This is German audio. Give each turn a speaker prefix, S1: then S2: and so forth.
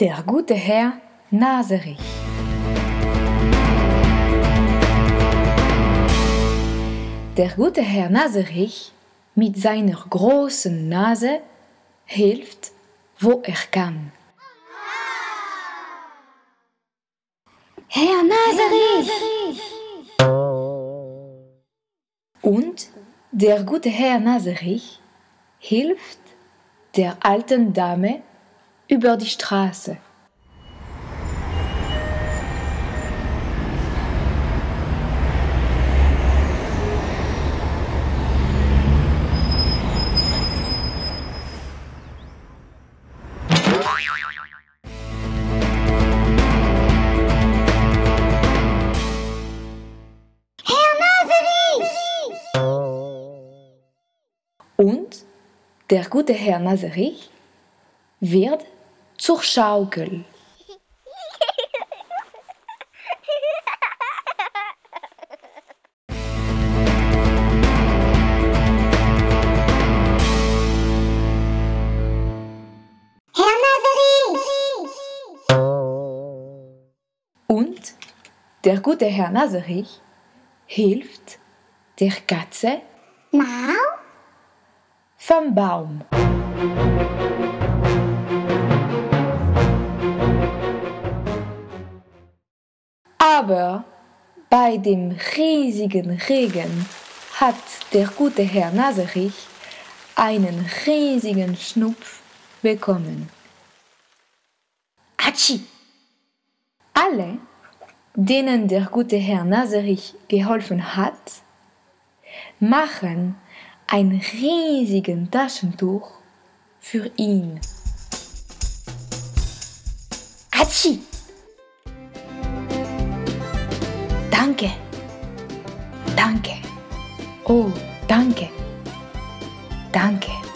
S1: Der gute Herr Naserich. Der gute Herr Naserich mit seiner großen Nase hilft, wo er kann.
S2: Herr Naserich!
S1: Und der gute Herr Naserich hilft der alten Dame über die Straße. Und der gute Herr Naserich wird zur Schaukel. Und der gute Herr Naserich hilft der Katze
S2: Mau?
S1: vom Baum. Aber bei dem riesigen Regen hat der gute Herr Naserich einen riesigen Schnupf bekommen.
S2: Atschi!
S1: Alle, denen der gute Herr Naserich geholfen hat, machen ein riesigen Taschentuch für ihn.
S2: Atschi!
S1: Danke. Danke. Oh, danke. Danke.